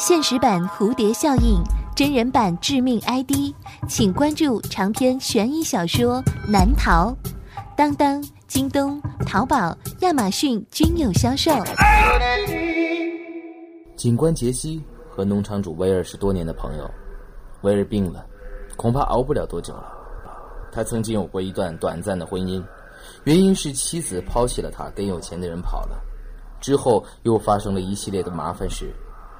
现实版蝴蝶效应，真人版致命 ID，请关注长篇悬疑小说《难逃》，当当、京东、淘宝、亚马逊均有销售。警官杰西和农场主威尔是多年的朋友，威尔病了，恐怕熬不了多久了。他曾经有过一段短暂的婚姻，原因是妻子抛弃了他，跟有钱的人跑了。之后又发生了一系列的麻烦事，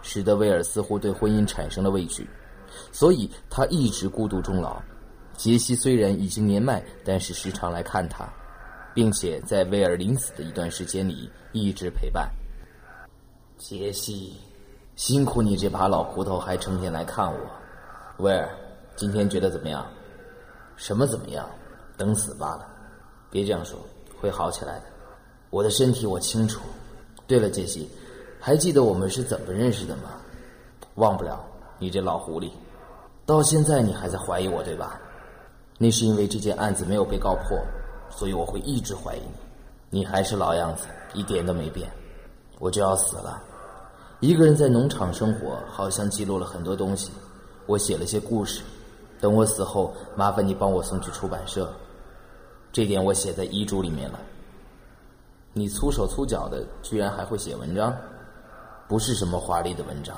使得威尔似乎对婚姻产生了畏惧，所以他一直孤独终老。杰西虽然已经年迈，但是时常来看他，并且在威尔临死的一段时间里一直陪伴。杰西，辛苦你这把老骨头还成天来看我。威尔，今天觉得怎么样？什么怎么样？等死罢了。别这样说，会好起来的。我的身体我清楚。对了，杰西，还记得我们是怎么认识的吗？忘不了。你这老狐狸，到现在你还在怀疑我，对吧？那是因为这件案子没有被告破，所以我会一直怀疑你。你还是老样子，一点都没变。我就要死了，一个人在农场生活，好像记录了很多东西。我写了些故事，等我死后，麻烦你帮我送去出版社。这点我写在遗嘱里面了。你粗手粗脚的，居然还会写文章，不是什么华丽的文章，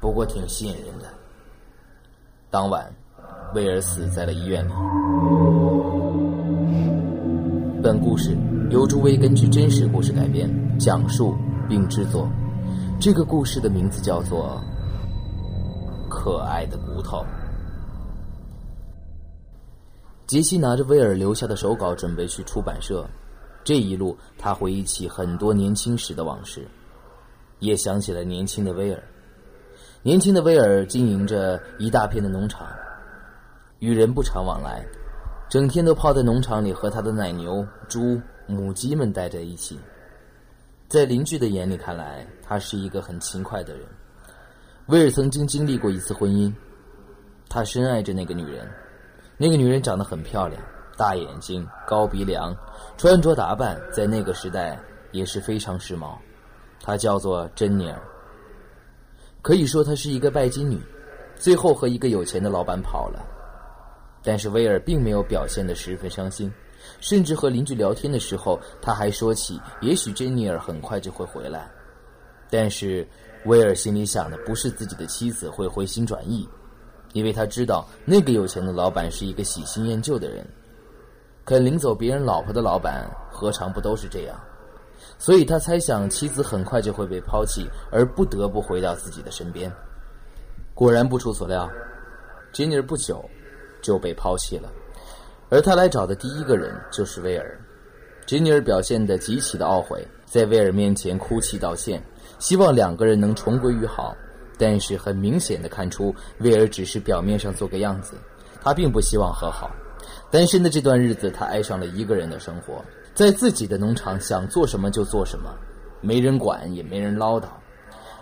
不过挺吸引人的。当晚，威尔死在了医院里。本故事由朱威根据真实故事改编、讲述并制作。这个故事的名字叫做《可爱的骨头》。杰西拿着威尔留下的手稿，准备去出版社。这一路，他回忆起很多年轻时的往事，也想起了年轻的威尔。年轻的威尔经营着一大片的农场，与人不常往来，整天都泡在农场里和他的奶牛、猪、母鸡们待在一起。在邻居的眼里看来，他是一个很勤快的人。威尔曾经经历过一次婚姻，他深爱着那个女人，那个女人长得很漂亮。大眼睛、高鼻梁，穿着打扮在那个时代也是非常时髦。她叫做珍妮尔，可以说她是一个拜金女，最后和一个有钱的老板跑了。但是威尔并没有表现得十分伤心，甚至和邻居聊天的时候，他还说起也许珍妮尔很快就会回来。但是威尔心里想的不是自己的妻子会回心转意，因为他知道那个有钱的老板是一个喜新厌旧的人。肯领走别人老婆的老板，何尝不都是这样？所以他猜想妻子很快就会被抛弃，而不得不回到自己的身边。果然不出所料，吉尼尔不久就被抛弃了，而他来找的第一个人就是威尔。吉尼尔表现得极其的懊悔，在威尔面前哭泣道歉，希望两个人能重归于好。但是很明显的看出，威尔只是表面上做个样子，他并不希望和好。单身的这段日子，他爱上了一个人的生活，在自己的农场想做什么就做什么，没人管也没人唠叨。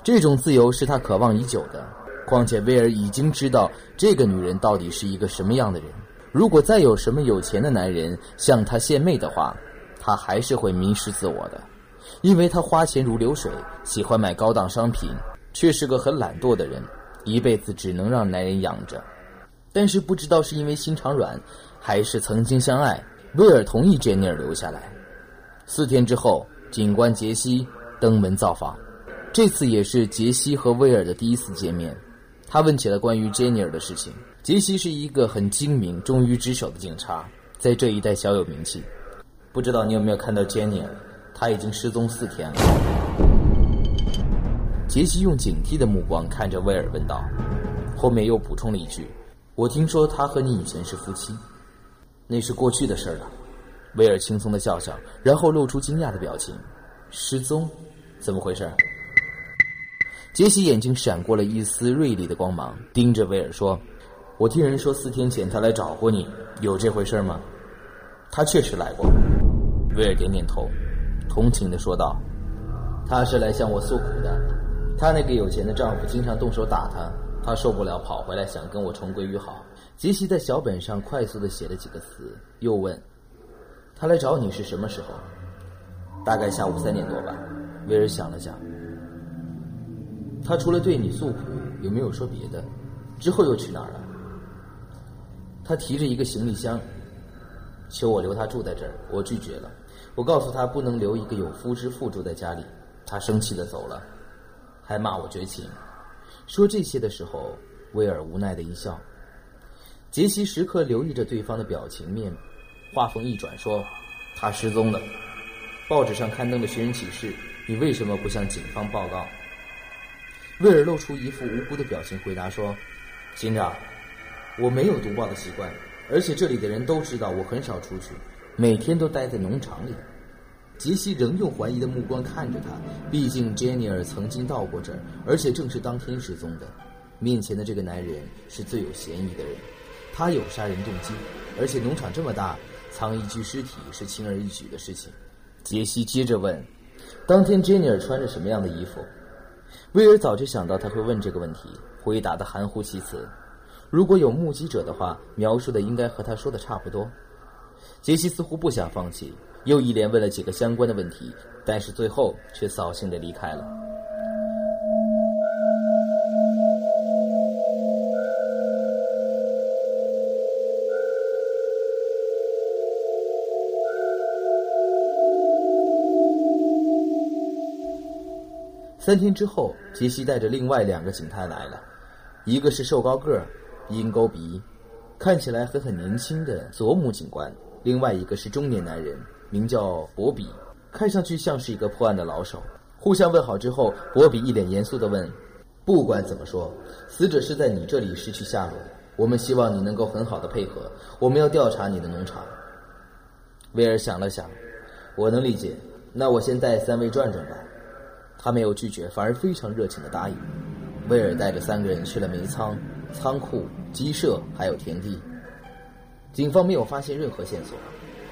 这种自由是他渴望已久的。况且威尔已经知道这个女人到底是一个什么样的人。如果再有什么有钱的男人向他献媚的话，他还是会迷失自我的，因为他花钱如流水，喜欢买高档商品，却是个很懒惰的人，一辈子只能让男人养着。但是不知道是因为心肠软。还是曾经相爱，威尔同意杰尼尔留下来。四天之后，警官杰西登门造访，这次也是杰西和威尔的第一次见面。他问起了关于杰尼尔的事情。杰西是一个很精明、忠于职守的警察，在这一带小有名气。不知道你有没有看到杰尼尔？他已经失踪四天了。杰西用警惕的目光看着威尔问道，后面又补充了一句：“我听说他和你以前是夫妻。”那是过去的事了，威尔轻松的笑笑，然后露出惊讶的表情。失踪？怎么回事？杰西眼睛闪过了一丝锐利的光芒，盯着威尔说：“我听人说四天前他来找过你，有这回事吗？”他确实来过。威尔点点头，同情的说道：“他是来向我诉苦的。他那个有钱的丈夫经常动手打他，他受不了，跑回来想跟我重归于好。”杰西在小本上快速的写了几个词，又问：“他来找你是什么时候？”“大概下午三点多吧。”威尔想了想。“他除了对你诉苦，有没有说别的？之后又去哪儿了？他提着一个行李箱，求我留他住在这儿，我拒绝了。我告诉他不能留一个有夫之妇住在家里，他生气的走了，还骂我绝情。说这些的时候，威尔无奈的一笑。杰西时刻留意着对方的表情面，话锋一转说：“他失踪了，报纸上刊登了寻人启事，你为什么不向警方报告？”威尔露出一副无辜的表情，回答说：“警长，我没有读报的习惯，而且这里的人都知道我很少出去，每天都待在农场里。”杰西仍用怀疑的目光看着他，毕竟杰尼尔曾经到过这儿，而且正是当天失踪的。面前的这个男人是最有嫌疑的人。他有杀人动机，而且农场这么大，藏一具尸体是轻而易举的事情。杰西接着问：“当天珍妮尔穿着什么样的衣服？”威尔早就想到他会问这个问题，回答的含糊其辞。如果有目击者的话，描述的应该和他说的差不多。杰西似乎不想放弃，又一连问了几个相关的问题，但是最后却扫兴的离开了。三天之后，杰西带着另外两个警探来了，一个是瘦高个儿、鹰钩鼻，看起来还很年轻的佐姆警官；另外一个是中年男人，名叫博比，看上去像是一个破案的老手。互相问好之后，博比一脸严肃地问：“不管怎么说，死者是在你这里失去下落的。我们希望你能够很好的配合，我们要调查你的农场。”威尔想了想：“我能理解，那我先带三位转转吧。”他没有拒绝，反而非常热情的答应。威尔带着三个人去了煤仓、仓库、鸡舍，还有田地。警方没有发现任何线索。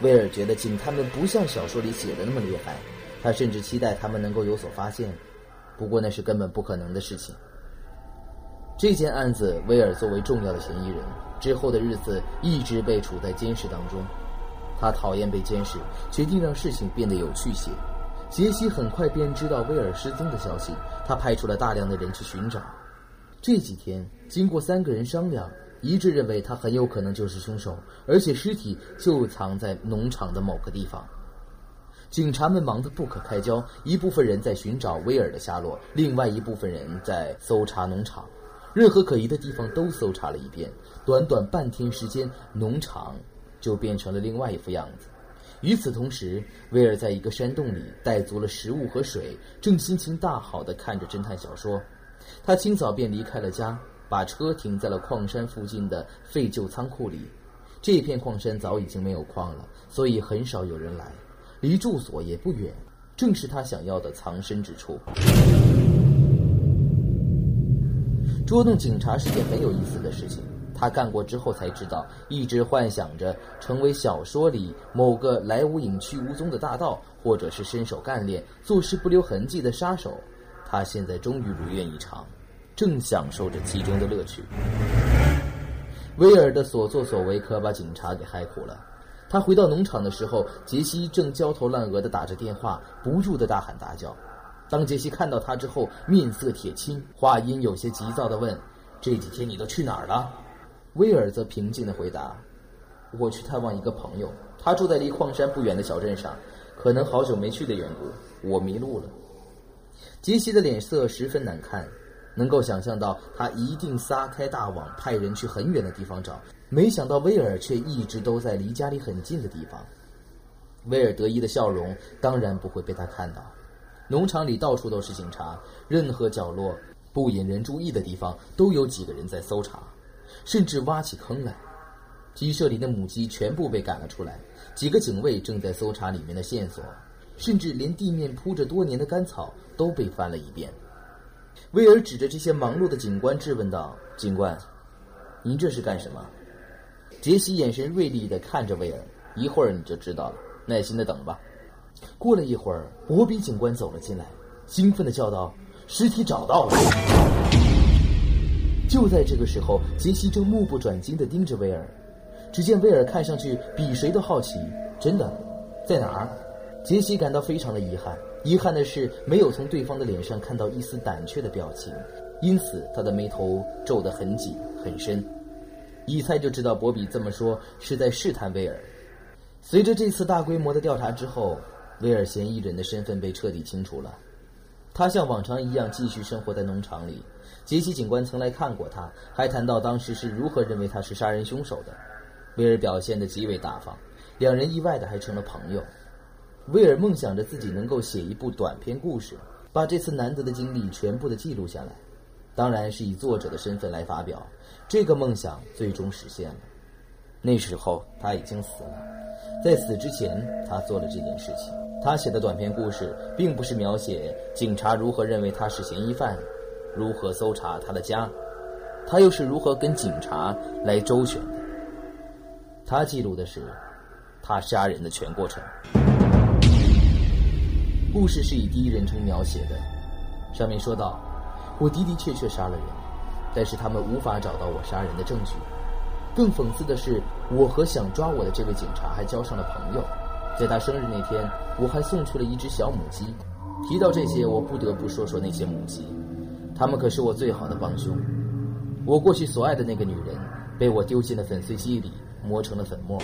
威尔觉得警探们不像小说里写的那么厉害，他甚至期待他们能够有所发现。不过那是根本不可能的事情。这件案子，威尔作为重要的嫌疑人，之后的日子一直被处在监视当中。他讨厌被监视，决定让事情变得有趣些。杰西很快便知道威尔失踪的消息，他派出了大量的人去寻找。这几天，经过三个人商量，一致认为他很有可能就是凶手，而且尸体就藏在农场的某个地方。警察们忙得不可开交，一部分人在寻找威尔的下落，另外一部分人在搜查农场，任何可疑的地方都搜查了一遍。短短半天时间，农场就变成了另外一副样子。与此同时，威尔在一个山洞里带足了食物和水，正心情大好地看着侦探小说。他清早便离开了家，把车停在了矿山附近的废旧仓库里。这片矿山早已经没有矿了，所以很少有人来，离住所也不远，正是他想要的藏身之处。捉弄警察是件很有意思的事情。他干过之后才知道，一直幻想着成为小说里某个来无影去无踪的大盗，或者是身手干练、做事不留痕迹的杀手。他现在终于如愿以偿，正享受着其中的乐趣。威尔的所作所为可把警察给害苦了。他回到农场的时候，杰西正焦头烂额地打着电话，不住地大喊大叫。当杰西看到他之后，面色铁青，话音有些急躁地问：“这几天你都去哪儿了？”威尔则平静地回答：“我去探望一个朋友，他住在离矿山不远的小镇上，可能好久没去的缘故，我迷路了。”杰西的脸色十分难看，能够想象到他一定撒开大网，派人去很远的地方找。没想到威尔却一直都在离家里很近的地方。威尔得意的笑容当然不会被他看到。农场里到处都是警察，任何角落不引人注意的地方都有几个人在搜查。甚至挖起坑来，鸡舍里的母鸡全部被赶了出来。几个警卫正在搜查里面的线索，甚至连地面铺着多年的干草都被翻了一遍。威尔指着这些忙碌的警官质问道：“警官，您这是干什么？”杰西眼神锐利地看着威尔：“一会儿你就知道了，耐心的等吧。”过了一会儿，博比警官走了进来，兴奋地叫道：“尸体找到了！”就在这个时候，杰西正目不转睛地盯着威尔。只见威尔看上去比谁都好奇。真的，在哪儿？杰西感到非常的遗憾。遗憾的是，没有从对方的脸上看到一丝胆怯的表情，因此他的眉头皱得很紧很深。一猜就知道，博比这么说是在试探威尔。随着这次大规模的调查之后，威尔嫌疑人的身份被彻底清除了。他像往常一样继续生活在农场里。杰西警官曾来看过他，还谈到当时是如何认为他是杀人凶手的。威尔表现得极为大方，两人意外的还成了朋友。威尔梦想着自己能够写一部短篇故事，把这次难得的经历全部的记录下来，当然是以作者的身份来发表。这个梦想最终实现了。那时候他已经死了，在死之前，他做了这件事情。他写的短篇故事，并不是描写警察如何认为他是嫌疑犯，如何搜查他的家，他又是如何跟警察来周旋的。他记录的是他杀人的全过程。故事是以第一人称描写的，上面说到：“我的的确确杀了人，但是他们无法找到我杀人的证据。更讽刺的是，我和想抓我的这位警察还交上了朋友。”在他生日那天，我还送去了一只小母鸡。提到这些，我不得不说说那些母鸡，它们可是我最好的帮凶。我过去所爱的那个女人，被我丢进了粉碎机里，磨成了粉末，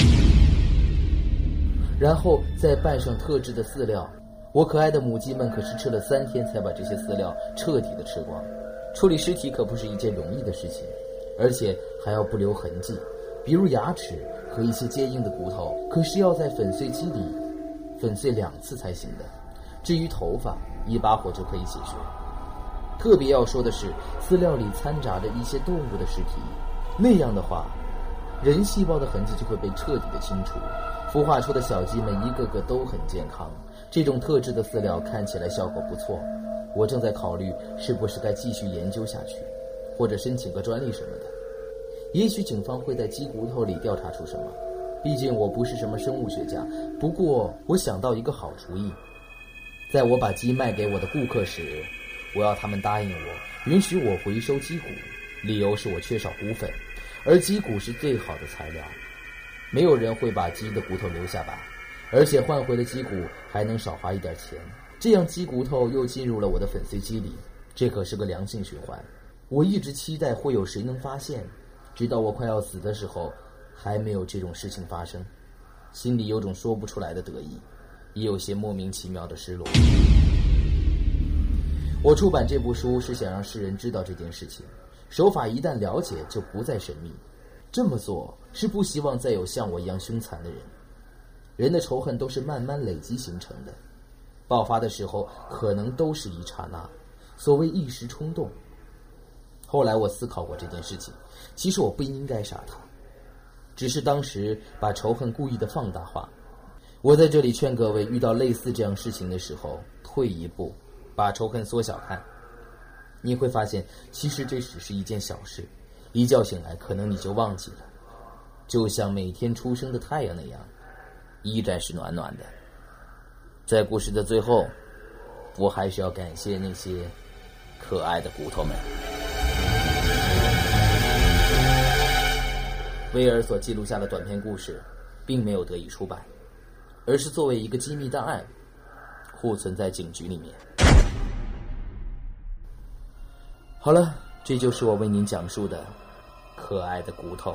然后再拌上特制的饲料。我可爱的母鸡们可是吃了三天才把这些饲料彻底的吃光。处理尸体可不是一件容易的事情，而且还要不留痕迹，比如牙齿。和一些坚硬的骨头，可是要在粉碎机里粉碎两次才行的。至于头发，一把火就可以解决。特别要说的是，饲料里掺杂着一些动物的尸体，那样的话，人细胞的痕迹就会被彻底的清除，孵化出的小鸡们一个个都很健康。这种特制的饲料看起来效果不错，我正在考虑是不是该继续研究下去，或者申请个专利什么的。也许警方会在鸡骨头里调查出什么，毕竟我不是什么生物学家。不过我想到一个好主意，在我把鸡卖给我的顾客时，我要他们答应我，允许我回收鸡骨，理由是我缺少骨粉，而鸡骨是最好的材料，没有人会把鸡的骨头留下吧？而且换回了鸡骨还能少花一点钱，这样鸡骨头又进入了我的粉碎机里，这可是个良性循环。我一直期待会有谁能发现。直到我快要死的时候，还没有这种事情发生，心里有种说不出来的得意，也有些莫名其妙的失落。我出版这部书是想让世人知道这件事情，手法一旦了解就不再神秘。这么做是不希望再有像我一样凶残的人。人的仇恨都是慢慢累积形成的，爆发的时候可能都是一刹那，所谓一时冲动。后来我思考过这件事情，其实我不应该杀他，只是当时把仇恨故意的放大化。我在这里劝各位，遇到类似这样事情的时候，退一步，把仇恨缩小看，你会发现，其实这只是一件小事，一觉醒来，可能你就忘记了，就像每天出生的太阳那样，依然是暖暖的。在故事的最后，我还是要感谢那些可爱的骨头们。威尔所记录下的短篇故事，并没有得以出版，而是作为一个机密档案，库存在警局里面。好了，这就是我为您讲述的可爱的骨头。